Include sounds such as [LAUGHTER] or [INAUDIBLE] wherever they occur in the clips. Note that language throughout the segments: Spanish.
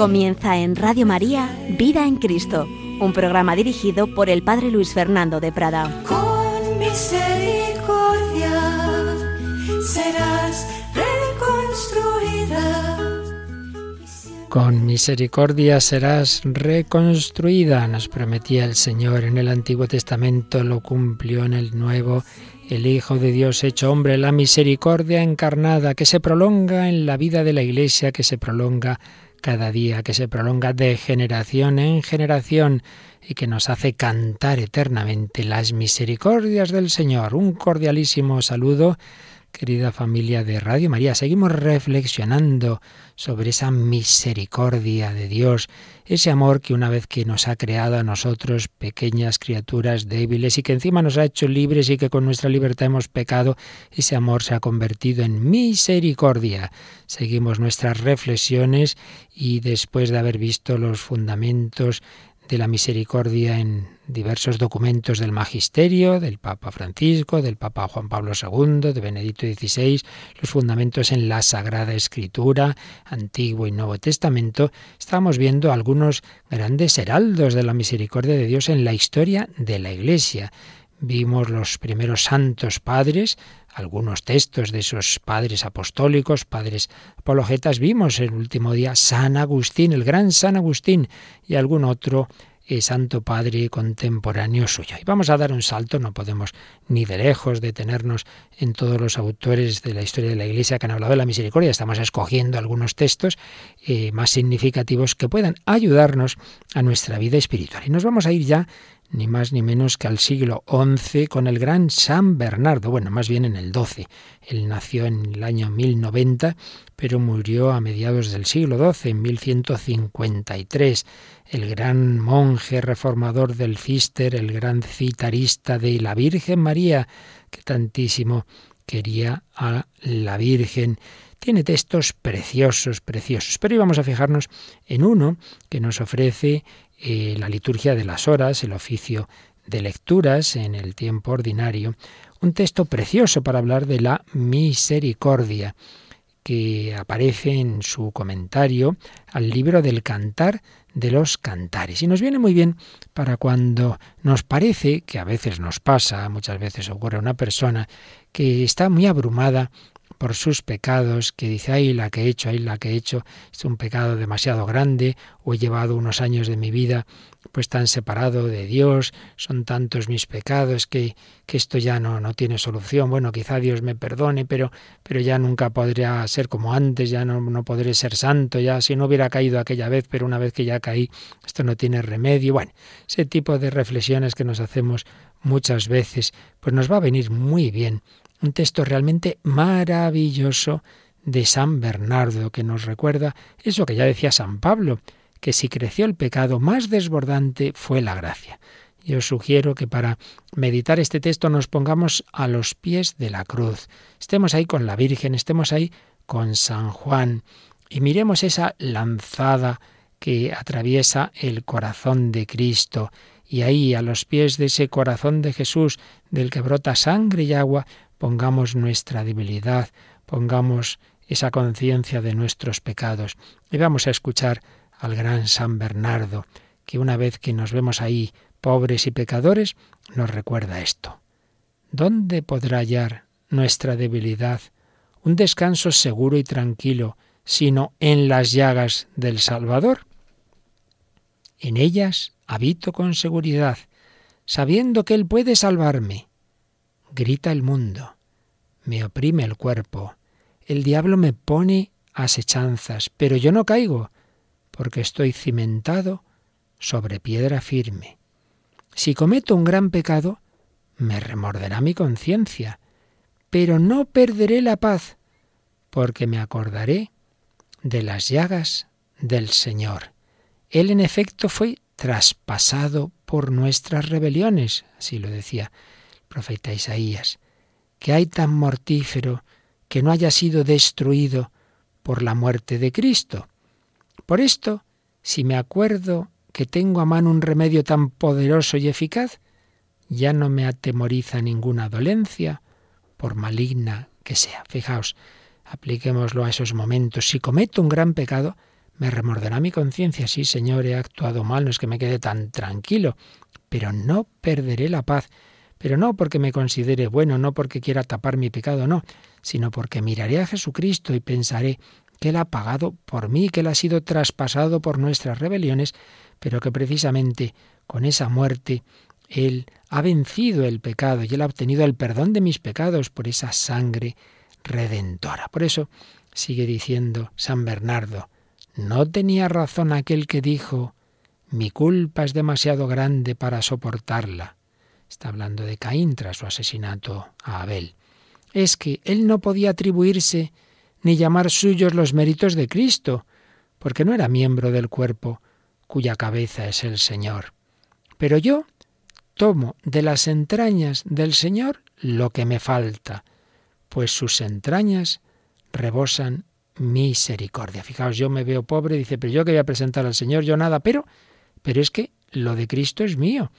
Comienza en Radio María Vida en Cristo, un programa dirigido por el Padre Luis Fernando de Prada. Con misericordia serás reconstruida. Con misericordia serás reconstruida, nos prometía el Señor en el Antiguo Testamento, lo cumplió en el Nuevo el Hijo de Dios hecho hombre, la misericordia encarnada que se prolonga en la vida de la Iglesia, que se prolonga cada día, que se prolonga de generación en generación y que nos hace cantar eternamente las misericordias del Señor. Un cordialísimo saludo querida familia de Radio María. Seguimos reflexionando sobre esa misericordia de Dios, ese amor que una vez que nos ha creado a nosotros, pequeñas criaturas débiles, y que encima nos ha hecho libres y que con nuestra libertad hemos pecado, ese amor se ha convertido en misericordia. Seguimos nuestras reflexiones y después de haber visto los fundamentos de la misericordia en diversos documentos del magisterio, del Papa Francisco, del Papa Juan Pablo II, de Benedicto XVI, los fundamentos en la Sagrada Escritura, Antiguo y Nuevo Testamento, estamos viendo algunos grandes heraldos de la misericordia de Dios en la historia de la Iglesia. Vimos los primeros santos padres, algunos textos de esos padres apostólicos, padres apologetas, vimos el último día San Agustín, el gran San Agustín, y algún otro eh, santo padre contemporáneo suyo. Y vamos a dar un salto, no podemos ni de lejos detenernos en todos los autores de la historia de la Iglesia que han hablado de la misericordia. Estamos escogiendo algunos textos eh, más significativos que puedan ayudarnos a nuestra vida espiritual. Y nos vamos a ir ya ni más ni menos que al siglo XI con el gran San Bernardo, bueno, más bien en el XII. Él nació en el año 1090, pero murió a mediados del siglo XII, en 1153. El gran monje reformador del Cister, el gran citarista de la Virgen María, que tantísimo quería a la Virgen. Tiene textos preciosos, preciosos, pero íbamos a fijarnos en uno que nos ofrece eh, la liturgia de las horas, el oficio de lecturas en el tiempo ordinario, un texto precioso para hablar de la misericordia que aparece en su comentario al libro del cantar de los cantares. Y nos viene muy bien para cuando nos parece, que a veces nos pasa, muchas veces ocurre a una persona, que está muy abrumada por sus pecados, que dice, ay, la que he hecho, ay, la que he hecho, es un pecado demasiado grande, o he llevado unos años de mi vida pues tan separado de Dios, son tantos mis pecados que, que esto ya no, no tiene solución. Bueno, quizá Dios me perdone, pero, pero ya nunca podría ser como antes, ya no, no podré ser santo, ya si no hubiera caído aquella vez, pero una vez que ya caí, esto no tiene remedio. Bueno, ese tipo de reflexiones que nos hacemos muchas veces, pues nos va a venir muy bien un texto realmente maravilloso de San Bernardo que nos recuerda eso que ya decía San Pablo, que si creció el pecado, más desbordante fue la gracia. Yo sugiero que para meditar este texto nos pongamos a los pies de la cruz, estemos ahí con la Virgen, estemos ahí con San Juan y miremos esa lanzada que atraviesa el corazón de Cristo y ahí a los pies de ese corazón de Jesús del que brota sangre y agua, pongamos nuestra debilidad, pongamos esa conciencia de nuestros pecados. Y vamos a escuchar al gran San Bernardo, que una vez que nos vemos ahí pobres y pecadores, nos recuerda esto. ¿Dónde podrá hallar nuestra debilidad un descanso seguro y tranquilo, sino en las llagas del Salvador? En ellas habito con seguridad, sabiendo que Él puede salvarme grita el mundo, me oprime el cuerpo, el diablo me pone asechanzas, pero yo no caigo, porque estoy cimentado sobre piedra firme. Si cometo un gran pecado, me remorderá mi conciencia, pero no perderé la paz, porque me acordaré de las llagas del Señor. Él en efecto fue traspasado por nuestras rebeliones, así lo decía profeta Isaías, que hay tan mortífero que no haya sido destruido por la muerte de Cristo. Por esto, si me acuerdo que tengo a mano un remedio tan poderoso y eficaz, ya no me atemoriza ninguna dolencia, por maligna que sea. Fijaos, apliquémoslo a esos momentos. Si cometo un gran pecado, Me remorderá mi conciencia, sí, Señor, he actuado mal, no es que me quede tan tranquilo, pero no perderé la paz. Pero no porque me considere bueno, no porque quiera tapar mi pecado, no, sino porque miraré a Jesucristo y pensaré que Él ha pagado por mí, que Él ha sido traspasado por nuestras rebeliones, pero que precisamente con esa muerte Él ha vencido el pecado y Él ha obtenido el perdón de mis pecados por esa sangre redentora. Por eso sigue diciendo San Bernardo, no tenía razón aquel que dijo, mi culpa es demasiado grande para soportarla. Está hablando de Caín tras su asesinato a Abel. Es que él no podía atribuirse ni llamar suyos los méritos de Cristo, porque no era miembro del cuerpo cuya cabeza es el Señor. Pero yo tomo de las entrañas del Señor lo que me falta, pues sus entrañas rebosan misericordia. Fijaos, yo me veo pobre, dice, pero yo que voy a presentar al Señor, yo nada, pero, pero es que lo de Cristo es mío.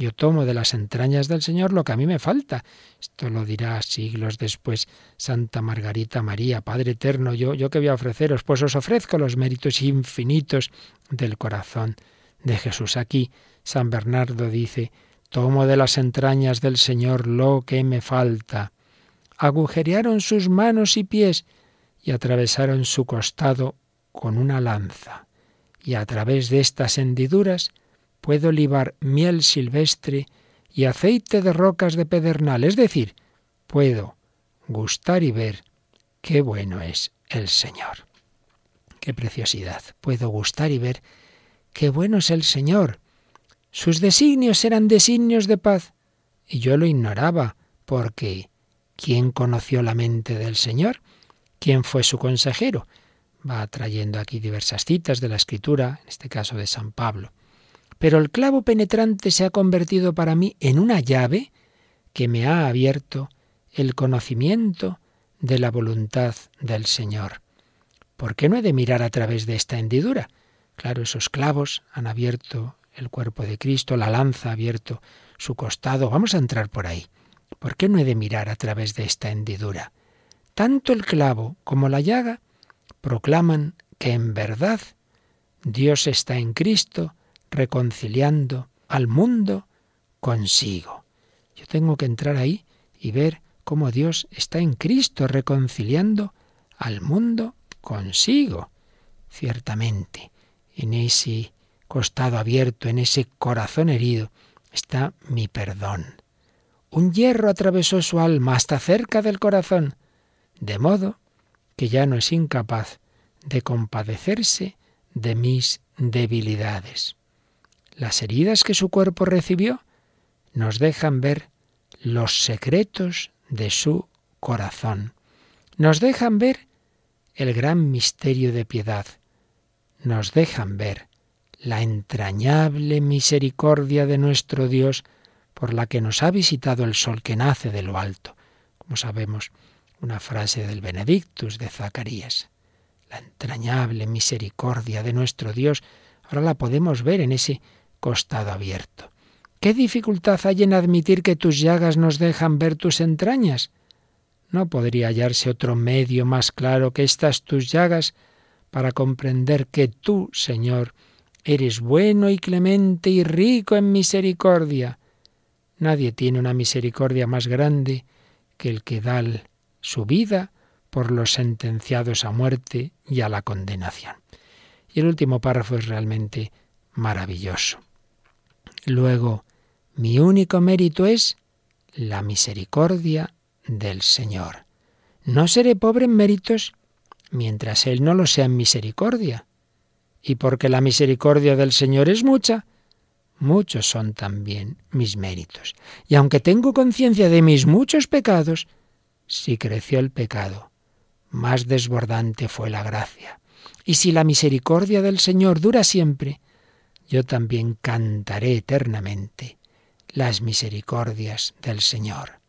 Yo tomo de las entrañas del Señor lo que a mí me falta. Esto lo dirá siglos después Santa Margarita María, Padre Eterno, yo, yo que voy a ofreceros, pues os ofrezco los méritos infinitos del corazón de Jesús. Aquí San Bernardo dice, tomo de las entrañas del Señor lo que me falta. Agujerearon sus manos y pies y atravesaron su costado con una lanza. Y a través de estas hendiduras puedo libar miel silvestre y aceite de rocas de pedernal, es decir, puedo gustar y ver qué bueno es el Señor. Qué preciosidad. Puedo gustar y ver qué bueno es el Señor. Sus designios eran designios de paz, y yo lo ignoraba, porque ¿quién conoció la mente del Señor? ¿Quién fue su consejero? Va trayendo aquí diversas citas de la Escritura, en este caso de San Pablo. Pero el clavo penetrante se ha convertido para mí en una llave que me ha abierto el conocimiento de la voluntad del Señor. ¿Por qué no he de mirar a través de esta hendidura? Claro, esos clavos han abierto el cuerpo de Cristo, la lanza ha abierto su costado. Vamos a entrar por ahí. ¿Por qué no he de mirar a través de esta hendidura? Tanto el clavo como la llaga proclaman que en verdad Dios está en Cristo reconciliando al mundo consigo. Yo tengo que entrar ahí y ver cómo Dios está en Cristo reconciliando al mundo consigo. Ciertamente, en ese costado abierto, en ese corazón herido, está mi perdón. Un hierro atravesó su alma hasta cerca del corazón, de modo que ya no es incapaz de compadecerse de mis debilidades. Las heridas que su cuerpo recibió nos dejan ver los secretos de su corazón. Nos dejan ver el gran misterio de piedad. Nos dejan ver la entrañable misericordia de nuestro Dios por la que nos ha visitado el sol que nace de lo alto. Como sabemos, una frase del Benedictus de Zacarías. La entrañable misericordia de nuestro Dios, ahora la podemos ver en ese costado abierto. ¿Qué dificultad hay en admitir que tus llagas nos dejan ver tus entrañas? ¿No podría hallarse otro medio más claro que estas tus llagas para comprender que tú, Señor, eres bueno y clemente y rico en misericordia? Nadie tiene una misericordia más grande que el que da su vida por los sentenciados a muerte y a la condenación. Y el último párrafo es realmente maravilloso. Luego, mi único mérito es la misericordia del Señor. No seré pobre en méritos mientras Él no lo sea en misericordia. Y porque la misericordia del Señor es mucha, muchos son también mis méritos. Y aunque tengo conciencia de mis muchos pecados, si creció el pecado, más desbordante fue la gracia. Y si la misericordia del Señor dura siempre, yo también cantaré eternamente las misericordias del Señor.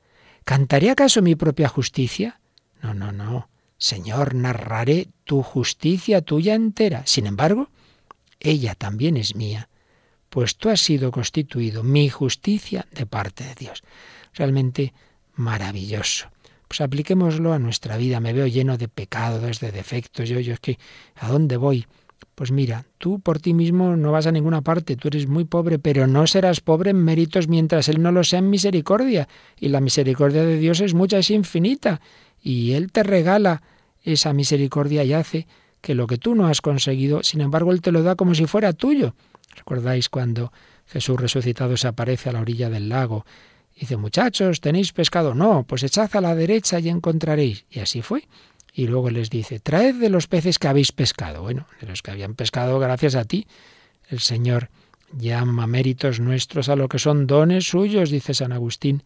¿Cantaré acaso mi propia justicia? No, no, no. Señor, narraré tu justicia tuya entera. Sin embargo, ella también es mía, pues tú has sido constituido mi justicia de parte de Dios. Realmente maravilloso. Pues apliquémoslo a nuestra vida. Me veo lleno de pecados, de defectos. Yo, yo es que, ¿a dónde voy? Pues mira, tú por ti mismo no vas a ninguna parte, tú eres muy pobre, pero no serás pobre en méritos mientras Él no lo sea en misericordia. Y la misericordia de Dios es mucha, es infinita. Y Él te regala esa misericordia y hace que lo que tú no has conseguido, sin embargo, Él te lo da como si fuera tuyo. ¿Recordáis cuando Jesús resucitado se aparece a la orilla del lago? Dice, muchachos, ¿tenéis pescado? No, pues echad a la derecha y encontraréis. Y así fue. Y luego les dice, traed de los peces que habéis pescado. Bueno, de los que habían pescado gracias a ti. El Señor llama méritos nuestros a lo que son dones suyos, dice San Agustín.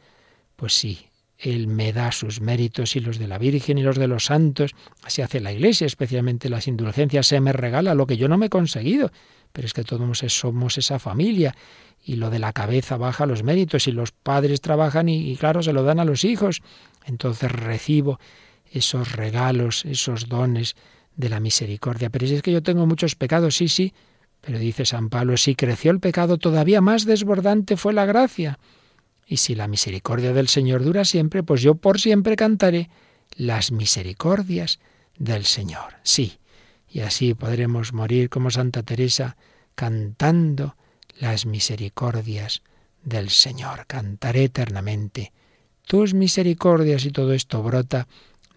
Pues sí, él me da sus méritos y los de la Virgen y los de los santos. Así hace la Iglesia, especialmente las indulgencias. Se me regala lo que yo no me he conseguido. Pero es que todos somos esa familia. Y lo de la cabeza baja los méritos. Y los padres trabajan y, y claro, se lo dan a los hijos. Entonces recibo esos regalos, esos dones de la misericordia. Pero si es que yo tengo muchos pecados, sí, sí. Pero dice San Pablo, si creció el pecado, todavía más desbordante fue la gracia. Y si la misericordia del Señor dura siempre, pues yo por siempre cantaré las misericordias del Señor. Sí, y así podremos morir como Santa Teresa cantando las misericordias del Señor. Cantaré eternamente tus misericordias y todo esto brota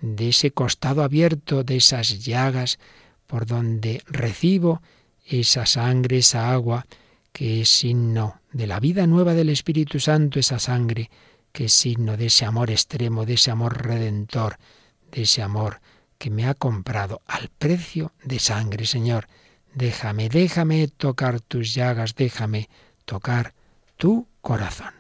de ese costado abierto, de esas llagas por donde recibo esa sangre, esa agua que es signo de la vida nueva del Espíritu Santo, esa sangre que es signo de ese amor extremo, de ese amor redentor, de ese amor que me ha comprado al precio de sangre, Señor. Déjame, déjame tocar tus llagas, déjame tocar tu corazón.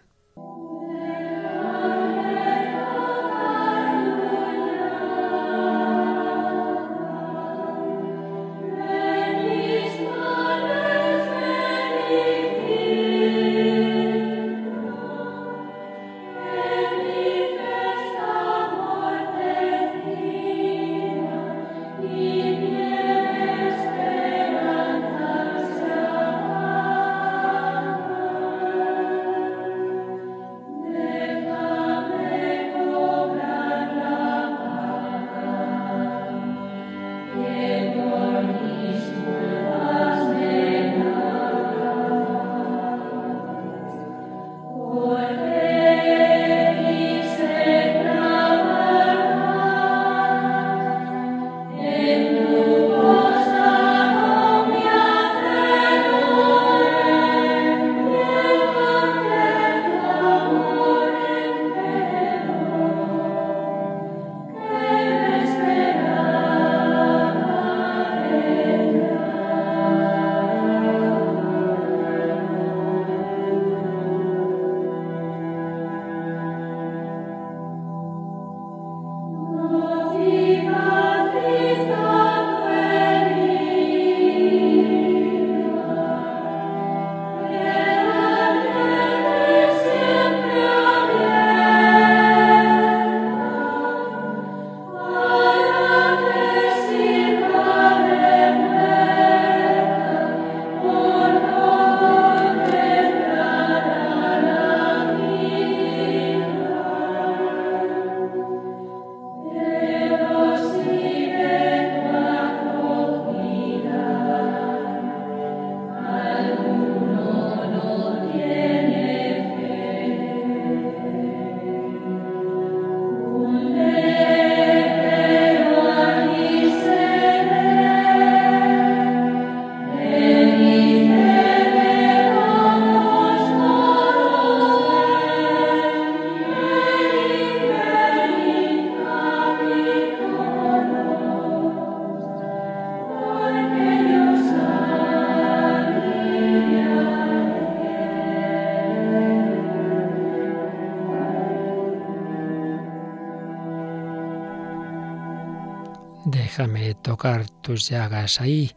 Tus llagas ahí.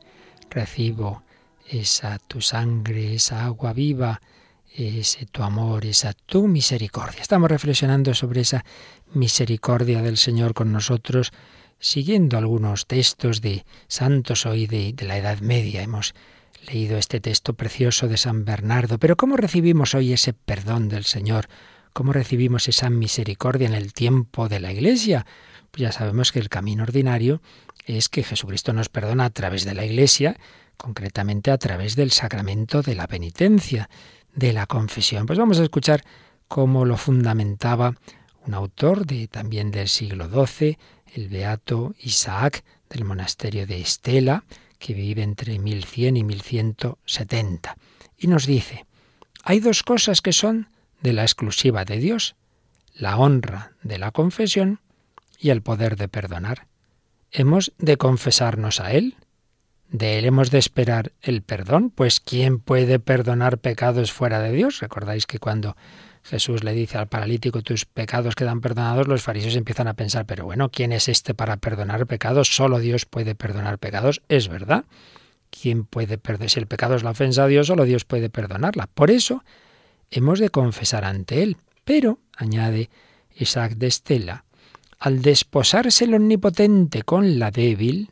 Recibo esa tu sangre, esa agua viva, ese tu amor, esa tu misericordia. Estamos reflexionando sobre esa misericordia del Señor con nosotros, siguiendo algunos textos de santos hoy de la Edad Media. Hemos leído este texto precioso de San Bernardo. Pero ¿cómo recibimos hoy ese perdón del Señor? ¿Cómo recibimos esa misericordia en el tiempo de la Iglesia? Ya sabemos que el camino ordinario es que Jesucristo nos perdona a través de la Iglesia, concretamente a través del sacramento de la penitencia, de la confesión. Pues vamos a escuchar cómo lo fundamentaba un autor de, también del siglo XII, el beato Isaac del monasterio de Estela, que vive entre 1100 y 1170. Y nos dice, hay dos cosas que son de la exclusiva de Dios, la honra de la confesión y el poder de perdonar. Hemos de confesarnos a Él de él hemos de esperar el perdón, pues ¿quién puede perdonar pecados fuera de Dios? Recordáis que cuando Jesús le dice al paralítico tus pecados quedan perdonados, los fariseos empiezan a pensar, pero bueno, ¿quién es este para perdonar pecados? Solo Dios puede perdonar pecados, es verdad. ¿Quién puede perdonar? Si el pecado es la ofensa a Dios, solo Dios puede perdonarla. Por eso hemos de confesar ante Él. Pero, añade Isaac de Estela, al desposarse el omnipotente con la débil,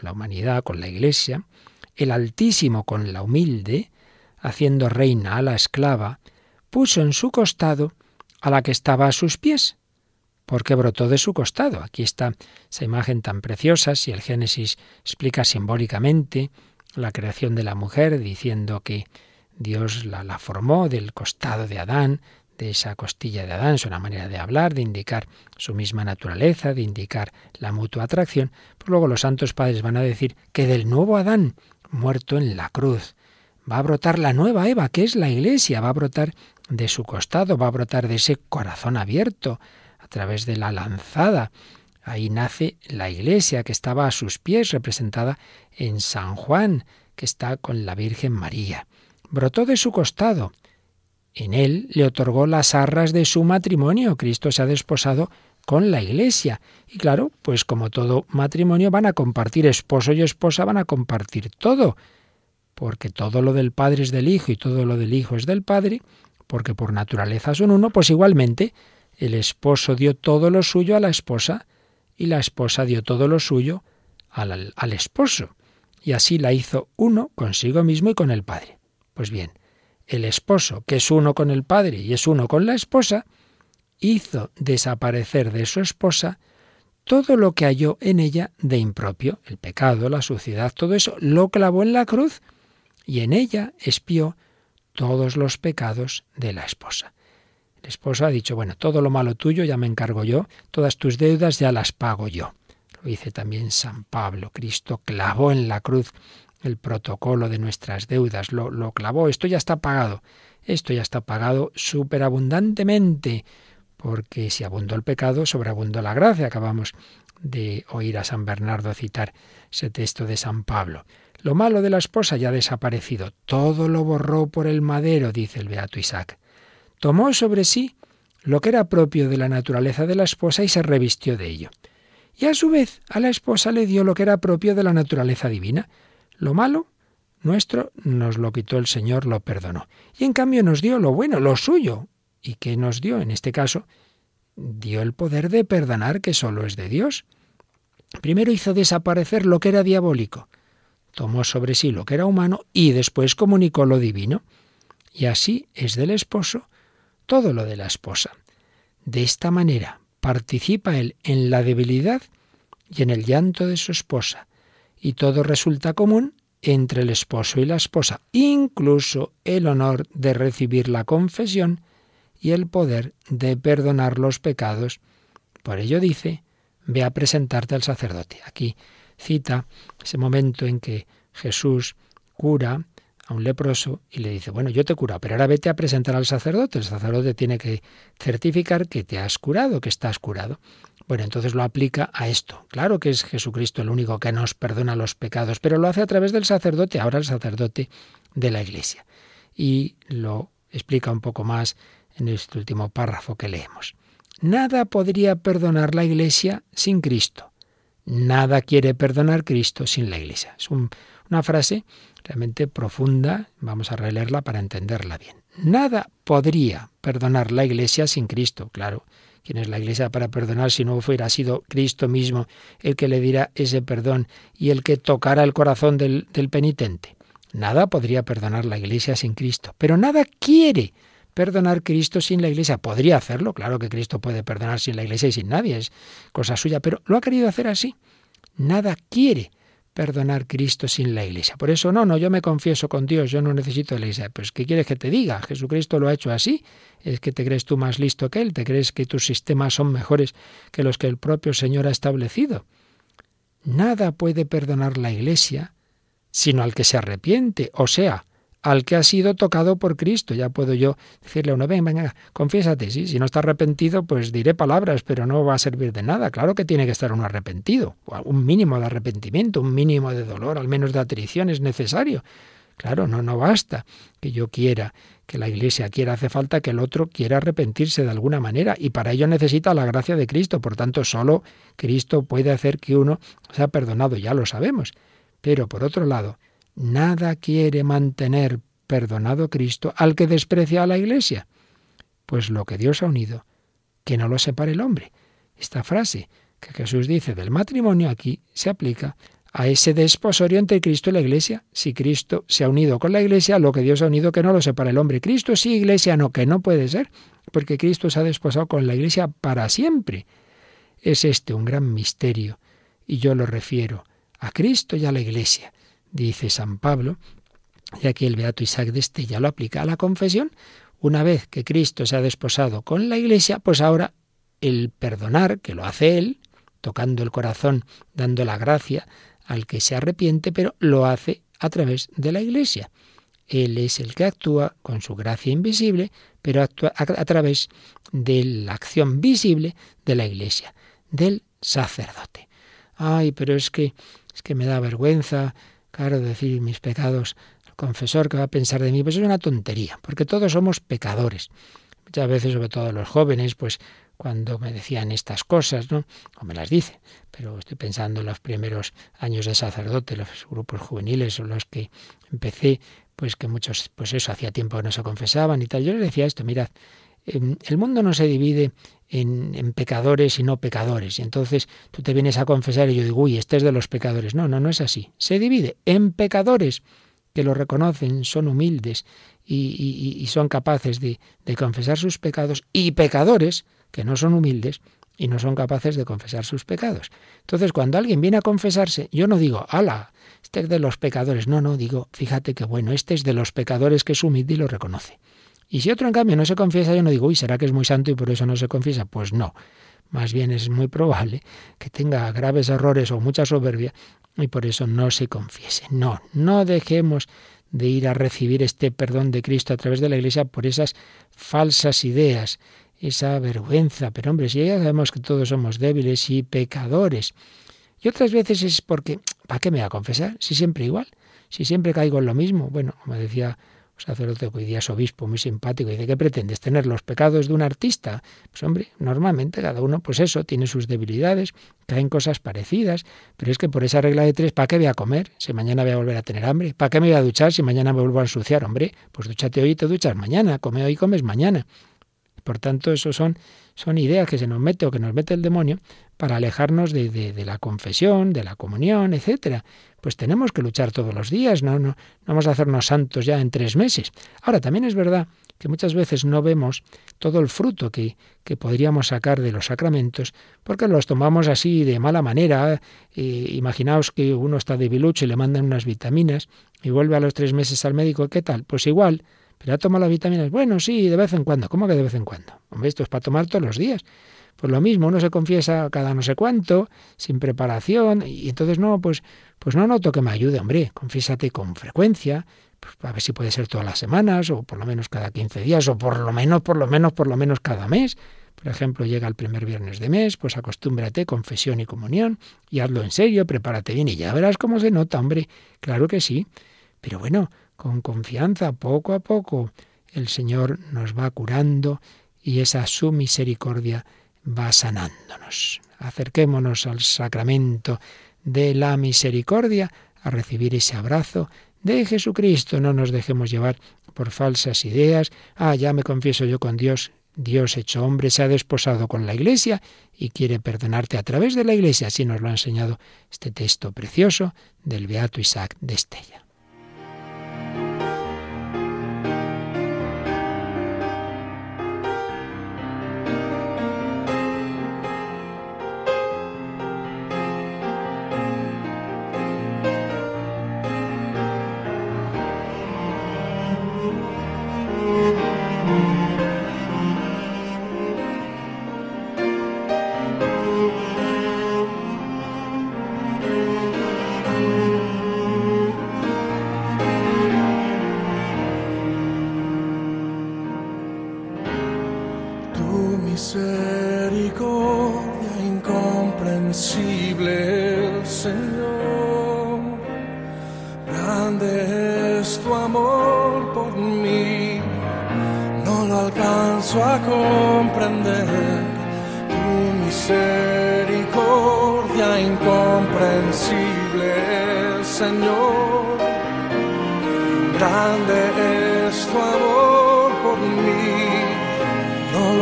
la humanidad, con la Iglesia, el Altísimo con la humilde, haciendo reina a la esclava, puso en su costado a la que estaba a sus pies, porque brotó de su costado. Aquí está esa imagen tan preciosa, si el Génesis explica simbólicamente la creación de la mujer, diciendo que Dios la, la formó del costado de Adán, de esa costilla de Adán, es una manera de hablar, de indicar su misma naturaleza, de indicar la mutua atracción, pues luego los santos padres van a decir que del nuevo Adán, muerto en la cruz, va a brotar la nueva Eva, que es la Iglesia, va a brotar de su costado, va a brotar de ese corazón abierto, a través de la lanzada. Ahí nace la Iglesia, que estaba a sus pies, representada en San Juan, que está con la Virgen María. Brotó de su costado, en él le otorgó las arras de su matrimonio. Cristo se ha desposado con la Iglesia. Y claro, pues como todo matrimonio van a compartir esposo y esposa, van a compartir todo. Porque todo lo del Padre es del Hijo y todo lo del Hijo es del Padre, porque por naturaleza son uno, pues igualmente el esposo dio todo lo suyo a la esposa y la esposa dio todo lo suyo al, al esposo. Y así la hizo uno consigo mismo y con el Padre. Pues bien, el esposo, que es uno con el padre y es uno con la esposa, hizo desaparecer de su esposa todo lo que halló en ella de impropio, el pecado, la suciedad, todo eso, lo clavó en la cruz y en ella espió todos los pecados de la esposa. El esposo ha dicho, bueno, todo lo malo tuyo ya me encargo yo, todas tus deudas ya las pago yo. Lo dice también San Pablo, Cristo clavó en la cruz el protocolo de nuestras deudas, lo, clavó, esto ya está pagado, esto ya está pagado superabundantemente, porque si abundó el pecado, sobreabundó la gracia. Acabamos de oír a San Bernardo citar ese texto de San Pablo. Lo malo de la esposa ya ha desaparecido, todo lo borró por el madero, dice el beato Isaac. Tomó sobre sí lo que era propio de la naturaleza de la esposa y se revistió de ello. Y a su vez a la esposa le dio lo que era propio de la naturaleza divina, lo malo nuestro nos lo quitó el Señor, lo perdonó. Y en cambio nos dio lo bueno, lo suyo. ¿Y qué nos dio? En este caso, dio el poder de perdonar que solo es de Dios. Primero hizo desaparecer lo que era diabólico, tomó sobre sí lo que era humano y después comunicó lo divino. Y así es del esposo todo lo de la esposa. De esta manera participa él en la debilidad y en el llanto de su esposa, y todo resulta común entre el esposo y la esposa, incluso el honor de recibir la confesión y el poder de perdonar los pecados. Por ello dice, ve a presentarte al sacerdote. Aquí cita ese momento en que Jesús cura a un leproso y le dice, bueno, yo te he curado, pero ahora vete a presentar al sacerdote. El sacerdote tiene que certificar que te has curado, que estás curado. Bueno, entonces lo aplica a esto. Claro que es Jesucristo el único que nos perdona los pecados, pero lo hace a través del sacerdote, ahora el sacerdote de la Iglesia. Y lo explica un poco más en este último párrafo que leemos. Nada podría perdonar la Iglesia sin Cristo. Nada quiere perdonar Cristo sin la Iglesia. Es una frase realmente profunda, vamos a releerla para entenderla bien. Nada podría perdonar la Iglesia sin Cristo, claro ¿Quién es la Iglesia para perdonar si no fuera sido Cristo mismo el que le diera ese perdón y el que tocara el corazón del, del penitente? Nada podría perdonar la Iglesia sin Cristo, pero nada quiere perdonar Cristo sin la Iglesia. Podría hacerlo, claro que Cristo puede perdonar sin la Iglesia y sin nadie, es cosa suya, pero lo ha querido hacer así. Nada quiere perdonar Cristo sin la Iglesia. Por eso, no, no, yo me confieso con Dios, yo no necesito la Iglesia. Pues, ¿qué quieres que te diga? Jesucristo lo ha hecho así. ¿Es que te crees tú más listo que Él? ¿Te crees que tus sistemas son mejores que los que el propio Señor ha establecido? Nada puede perdonar la Iglesia sino al que se arrepiente, o sea, al que ha sido tocado por Cristo. Ya puedo yo decirle a uno, ven, venga, confiésate, ¿sí? si no está arrepentido, pues diré palabras, pero no va a servir de nada. Claro que tiene que estar uno arrepentido, un mínimo de arrepentimiento, un mínimo de dolor, al menos de atrición es necesario. Claro, no, no basta que yo quiera, que la Iglesia quiera, hace falta que el otro quiera arrepentirse de alguna manera y para ello necesita la gracia de Cristo. Por tanto, solo Cristo puede hacer que uno sea perdonado, ya lo sabemos. Pero por otro lado, Nada quiere mantener perdonado Cristo al que desprecia a la Iglesia. Pues lo que Dios ha unido, que no lo separe el hombre. Esta frase que Jesús dice del matrimonio aquí se aplica a ese desposorio entre Cristo y la Iglesia. Si Cristo se ha unido con la Iglesia, lo que Dios ha unido que no lo separe el hombre. Cristo sí, Iglesia no, que no puede ser, porque Cristo se ha desposado con la Iglesia para siempre. Es este un gran misterio, y yo lo refiero a Cristo y a la Iglesia dice San Pablo, y aquí el Beato Isaac de Estella lo aplica a la confesión, una vez que Cristo se ha desposado con la Iglesia, pues ahora el perdonar, que lo hace Él, tocando el corazón, dando la gracia al que se arrepiente, pero lo hace a través de la Iglesia. Él es el que actúa con su gracia invisible, pero actúa a, través de la acción visible de la Iglesia, del sacerdote. Ay, pero es que es que me da vergüenza, Claro, decir mis pecados al confesor que va a pensar de mí, pues es una tontería, porque todos somos pecadores. Muchas veces, sobre todo los jóvenes, pues cuando me decían estas cosas, ¿no? O me las dice, pero estoy pensando en los primeros años de sacerdote, los grupos juveniles o los que empecé, pues que muchos, pues eso, hacía tiempo que no se confesaban y tal. Yo les decía esto, mirad, em, el mundo no se divide en, pecadores y no pecadores. Y entonces tú te vienes a confesar y yo digo, uy, este es de los pecadores. No, no, no es así. Se divide en pecadores que lo reconocen, son humildes y, son capaces de, de, confesar sus pecados, y pecadores que no son humildes y no son capaces de confesar sus pecados. Entonces, cuando alguien viene a confesarse, yo no digo, ala, este es de los pecadores. No, no, digo, fíjate que bueno, este es de los pecadores que es humilde y lo reconoce. Y si otro en cambio no se confiesa, yo no digo, uy, ¿será que es muy santo y por eso no se confiesa? Pues no. Más bien es muy probable que tenga graves errores o mucha soberbia y por eso no se confiese. No, no dejemos de ir a recibir este perdón de Cristo a través de la Iglesia por esas falsas ideas, esa vergüenza. Pero hombre, si ya sabemos que todos somos débiles y pecadores. Y otras veces es porque, ¿para qué me voy a confesar? Si siempre igual, si siempre caigo en lo mismo. Bueno, como decía un sacerdote que hoy día es obispo, muy simpático, y dice, ¿qué pretendes? ¿Tener los pecados de un artista? Pues hombre, normalmente cada uno, pues eso, tiene sus debilidades, caen cosas parecidas, pero es que por esa regla de tres, ¿para qué voy a comer si mañana voy a volver a tener hambre? ¿Para qué me voy a duchar si mañana me vuelvo a ensuciar? Hombre, pues dúchate hoy y te duchas mañana, come hoy y comes mañana. Por tanto, eso son, son ideas que se nos mete o que nos mete el demonio para alejarnos de, de, la confesión, de la comunión, etcétera. Pues tenemos que luchar todos los días, no, no, vamos a hacernos santos ya en tres meses. Ahora, también es verdad que muchas veces no vemos todo el fruto que, que podríamos sacar de los sacramentos, porque los tomamos así de mala manera. Eh, imaginaos que uno está debilucho y le mandan unas vitaminas y vuelve a los tres meses al médico, ¿qué tal? Pues igual, pero ha tomado las vitaminas. Bueno, sí, de vez en cuando. ¿Cómo que de vez en cuando? Hombre, esto es para tomar todos los días. Pues lo mismo, uno se confiesa cada no sé cuánto, sin preparación, y entonces no, pues, pues no noto que me ayude, hombre, confiésate con frecuencia, pues a ver si puede ser todas las semanas, o por lo menos cada 15 días, o por lo menos, por lo menos, por lo menos cada mes. Por ejemplo, llega el primer viernes de mes, pues acostúmbrate, confesión y comunión, y hazlo en serio, prepárate bien, y ya verás cómo se nota, hombre. Claro que sí. Pero bueno, con confianza, poco a poco, el Señor nos va curando y esa su misericordia va sanándonos. Acerquémonos al sacramento de la misericordia, a recibir ese abrazo de Jesucristo. No nos dejemos llevar por falsas ideas. Ah, ya me confieso yo con Dios. Dios hecho hombre se ha desposado con la Iglesia y quiere perdonarte a través de la Iglesia. Así nos lo ha enseñado este texto precioso del Beato Isaac de Estella.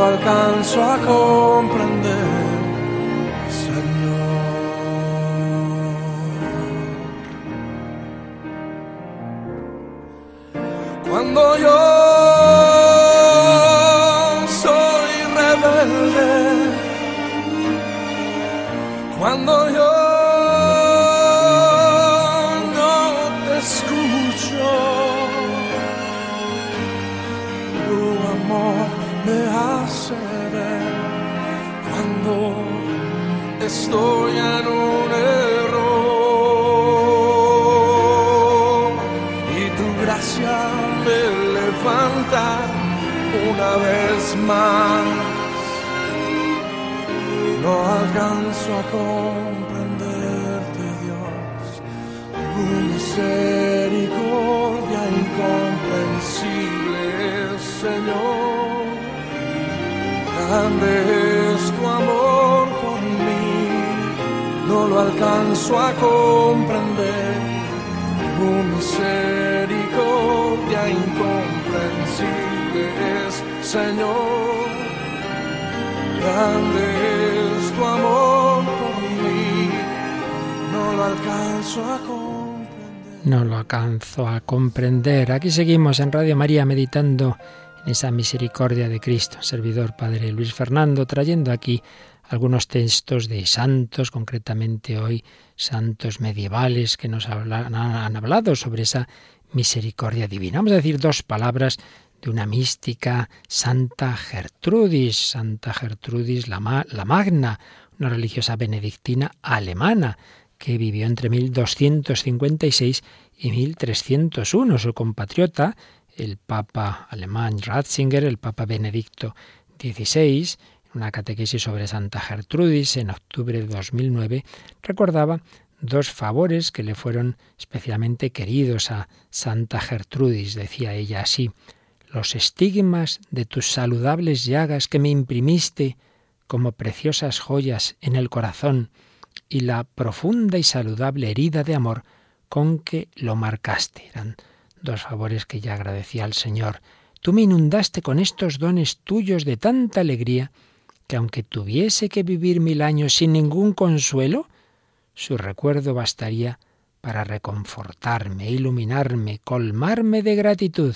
Alcanzo a comprender, a comprender. Tu misericordia incomprensible Señor. Grande es tu amor por mí, no lo alcanzo a comprender. No lo alcanzo a comprender. Aquí seguimos en Radio María meditando en esa misericordia de Cristo. Servidor Padre Luis Fernando, trayendo aquí algunos textos de santos, concretamente hoy santos medievales que nos han hablado sobre esa misericordia divina. Vamos a decir dos palabras de una mística, Santa Gertrudis, Santa Gertrudis la, la Magna, una religiosa benedictina alemana que vivió entre 1256 y 1301. Su compatriota, el Papa alemán Ratzinger, el Papa Benedicto XVI, una catequesis sobre Santa Gertrudis en octubre de 2009, recordaba dos favores que le fueron especialmente queridos a Santa Gertrudis. Decía ella así, los estigmas de tus saludables llagas que me imprimiste como preciosas joyas en el corazón y la profunda y saludable herida de amor con que lo marcaste. Eran dos favores que ya agradecía al Señor. Tú me inundaste con estos dones tuyos de tanta alegría que aunque tuviese que vivir mil años sin ningún consuelo, su recuerdo bastaría para reconfortarme, iluminarme, colmarme de gratitud.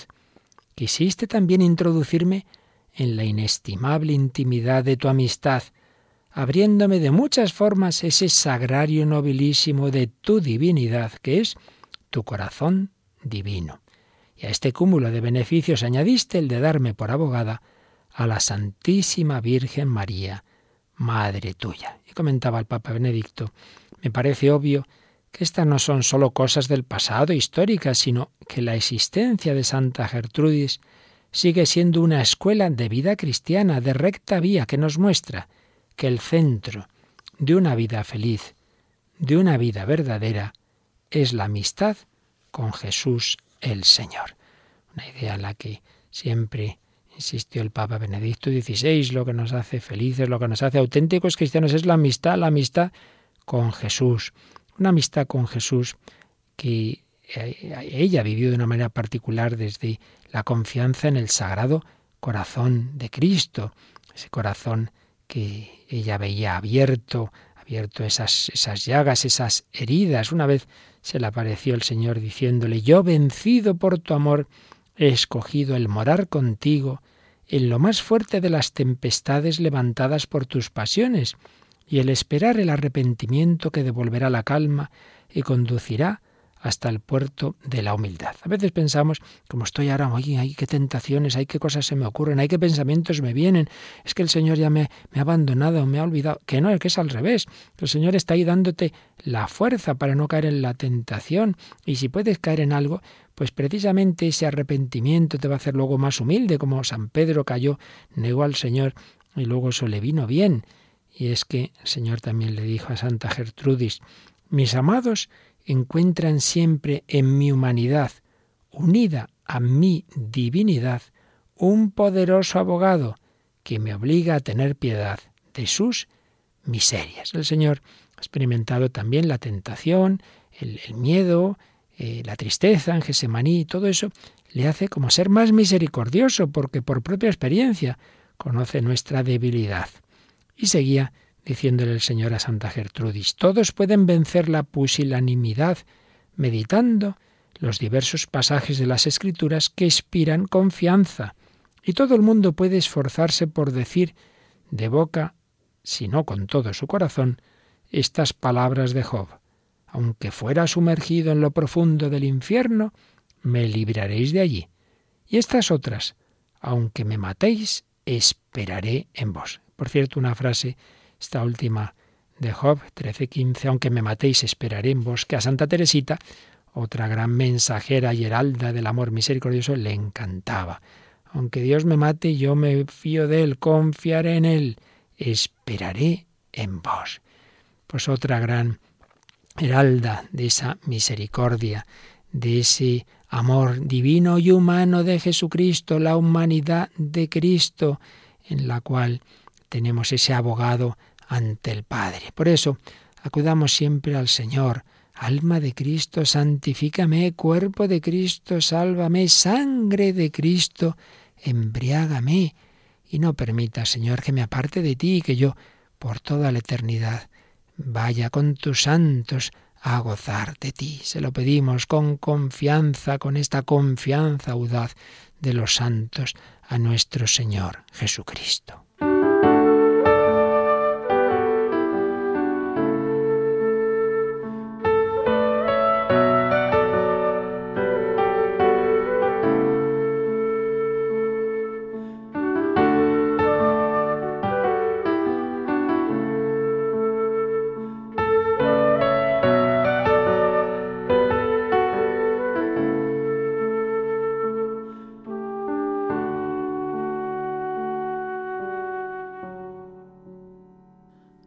Quisiste también introducirme en la inestimable intimidad de tu amistad, abriéndome de muchas formas ese sagrario nobilísimo de tu divinidad, que es tu corazón divino. Y a este cúmulo de beneficios añadiste el de darme por abogada a la Santísima Virgen María, Madre tuya. Y comentaba el Papa Benedicto, me parece obvio que estas no son sólo cosas del pasado históricas, sino que la existencia de Santa Gertrudis sigue siendo una escuela de vida cristiana, de recta vía, que nos muestra que el centro de una vida feliz, de una vida verdadera, es la amistad con Jesús el Señor. Una idea en la que siempre insistió el Papa Benedicto XVI, lo que nos hace felices, lo que nos hace auténticos cristianos es la amistad, la amistad con Jesús. Una amistad con Jesús que ella vivió de una manera particular desde la confianza en el sagrado corazón de Cristo, ese corazón que ella veía abierto, abierto esas, esas llagas, esas heridas. Una vez se le apareció el Señor diciéndole, yo vencido por tu amor, he escogido el morar contigo en lo más fuerte de las tempestades levantadas por tus pasiones, y el esperar el arrepentimiento que devolverá la calma y conducirá hasta el puerto de la humildad. A veces pensamos, como estoy ahora, oye, hay qué tentaciones, hay qué cosas se me ocurren, hay qué pensamientos me vienen, es que el Señor ya me, me ha abandonado, me ha olvidado. Que no, es que es al revés. El Señor está ahí dándote la fuerza para no caer en la tentación. Y si puedes caer en algo, pues precisamente ese arrepentimiento te va a hacer luego más humilde, como San Pedro cayó, negó al Señor y luego eso le vino bien. Y es que el Señor también le dijo a Santa Gertrudis, mis amados encuentran siempre en mi humanidad, unida a mi divinidad, un poderoso abogado que me obliga a tener piedad de sus miserias. El Señor ha experimentado también la tentación, el, miedo, eh, la tristeza en Gesemaní, todo eso le hace como ser más misericordioso, porque por propia experiencia conoce nuestra debilidad. Y seguía diciéndole el Señor a Santa Gertrudis, todos pueden vencer la pusilanimidad meditando los diversos pasajes de las Escrituras que inspiran confianza, y todo el mundo puede esforzarse por decir de boca, si no con todo su corazón, estas palabras de Job. Aunque fuera sumergido en lo profundo del infierno, me libraréis de allí. Y estas otras, aunque me matéis, esperaré en vos. Por cierto, una frase esta última de Job 13:15, aunque me matéis, esperaré en vos, que a Santa Teresita, otra gran mensajera y heralda del amor misericordioso, le encantaba. Aunque Dios me mate, yo me fío de Él, confiaré en Él, esperaré en vos. Pues otra gran heralda de esa misericordia, de ese amor divino y humano de Jesucristo, la humanidad de Cristo, en la cual tenemos ese abogado ante el Padre. Por eso, acudamos siempre al Señor. Alma de Cristo, santifícame, cuerpo de Cristo, sálvame, sangre de Cristo, embriágame. Y no permita, Señor, que me aparte de ti y que yo, por toda la eternidad, vaya con tus santos a gozar de ti. Se lo pedimos con confianza, con esta confianza audaz de los santos a nuestro Señor Jesucristo.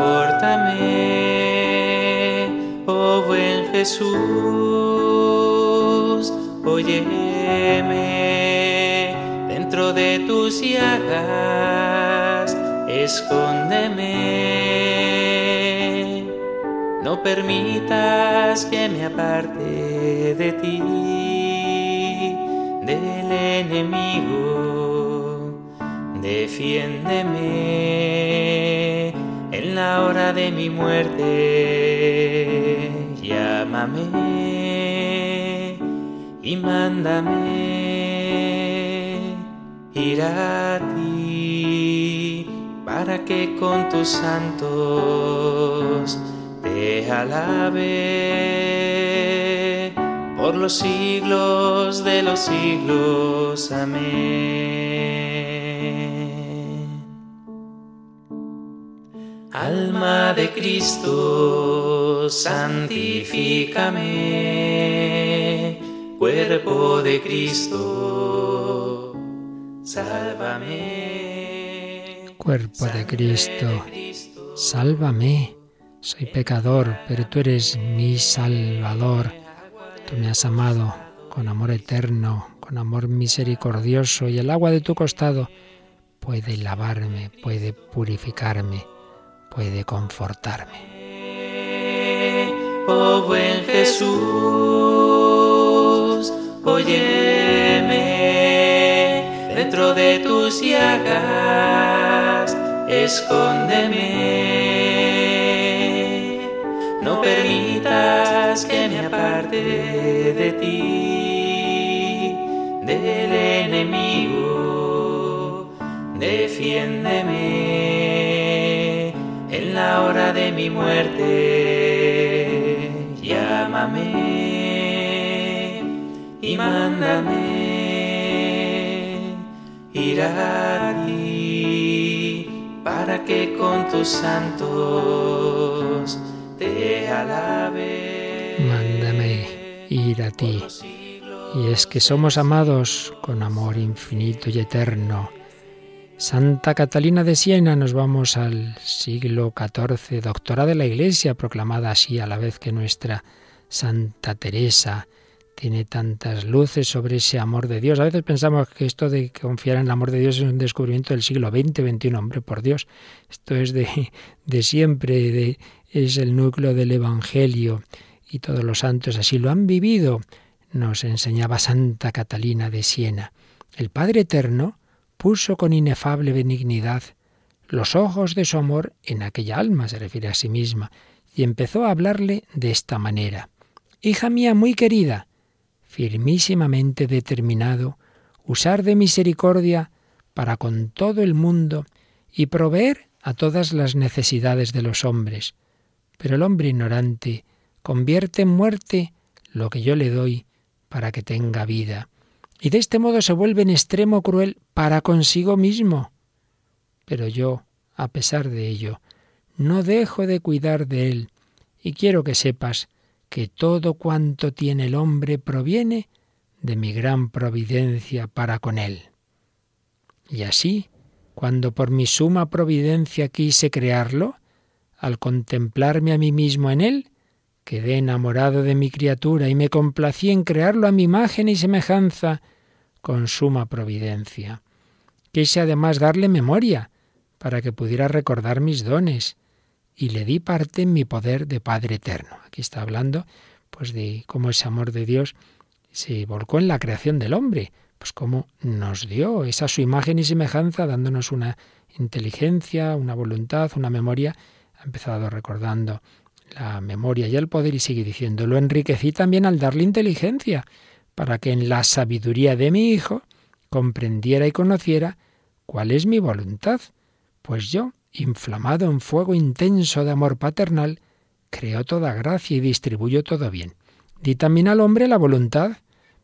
Confórtame, oh buen Jesús, óyeme, dentro de tus llagas, escóndeme, no permitas que me aparte de ti, del enemigo, defiéndeme la hora de mi muerte, llámame y mándame ir a ti para que con tus santos te alabe por los siglos de los siglos. Amén. Alma de Cristo, santifícame, cuerpo de Cristo, sálvame. Cuerpo de Cristo, sálvame. Soy pecador, pero tú eres mi Salvador. Tú me has amado con amor eterno, con amor misericordioso, y el agua de tu costado puede lavarme, puede purificarme puede confortarme. oh buen Jesús, óyeme dentro de tus llagas, escóndeme. No permitas que me aparte de ti, del enemigo, defiéndeme la hora de mi muerte. Llámame y mándame ir a ti para que con tus santos te alabe. Mándame ir a ti. Y es que somos amados con amor infinito y eterno. Santa Catalina de Siena, nos vamos al siglo XIV, doctora de la Iglesia, proclamada así a la vez que nuestra Santa Teresa. Tiene tantas luces sobre ese amor de Dios. A veces pensamos que esto de confiar en el amor de Dios es un descubrimiento del siglo XX, XXI. Hombre, por Dios, esto es de, de siempre, es el núcleo del Evangelio y todos los santos así lo han vivido, nos enseñaba Santa Catalina de Siena. El Padre Eterno puso con inefable benignidad los ojos de su amor en aquella alma, se refiere a sí misma, y empezó a hablarle de esta manera. Hija mía muy querida, firmísimamente determinado, usar de misericordia para con todo el mundo y proveer a todas las necesidades de los hombres. Pero el hombre ignorante convierte en muerte lo que yo le doy para que tenga vida y de este modo se vuelve en extremo cruel para consigo mismo. Pero yo, a pesar de ello, no dejo de cuidar de él, y quiero que sepas que todo cuanto tiene el hombre proviene de mi gran providencia para con él. Y así, cuando por mi suma providencia quise crearlo, al contemplarme a mí mismo en él, quedé enamorado de mi criatura y me complací en crearlo a mi imagen y semejanza con suma providencia. Quise además darle memoria para que pudiera recordar mis dones y le di parte en mi poder de Padre eterno. Aquí está hablando pues de cómo ese amor de Dios se volcó en la creación del hombre, pues cómo nos dio esa su imagen y semejanza dándonos una inteligencia, una voluntad, una memoria. Ha empezado recordando la memoria y el poder y sigue diciendo, lo enriquecí también al darle inteligencia, para que en la sabiduría de mi Hijo comprendiera y conociera cuál es mi voluntad, pues yo, inflamado en fuego intenso de amor paternal, creo toda gracia y distribuyo todo bien. Di también al hombre la voluntad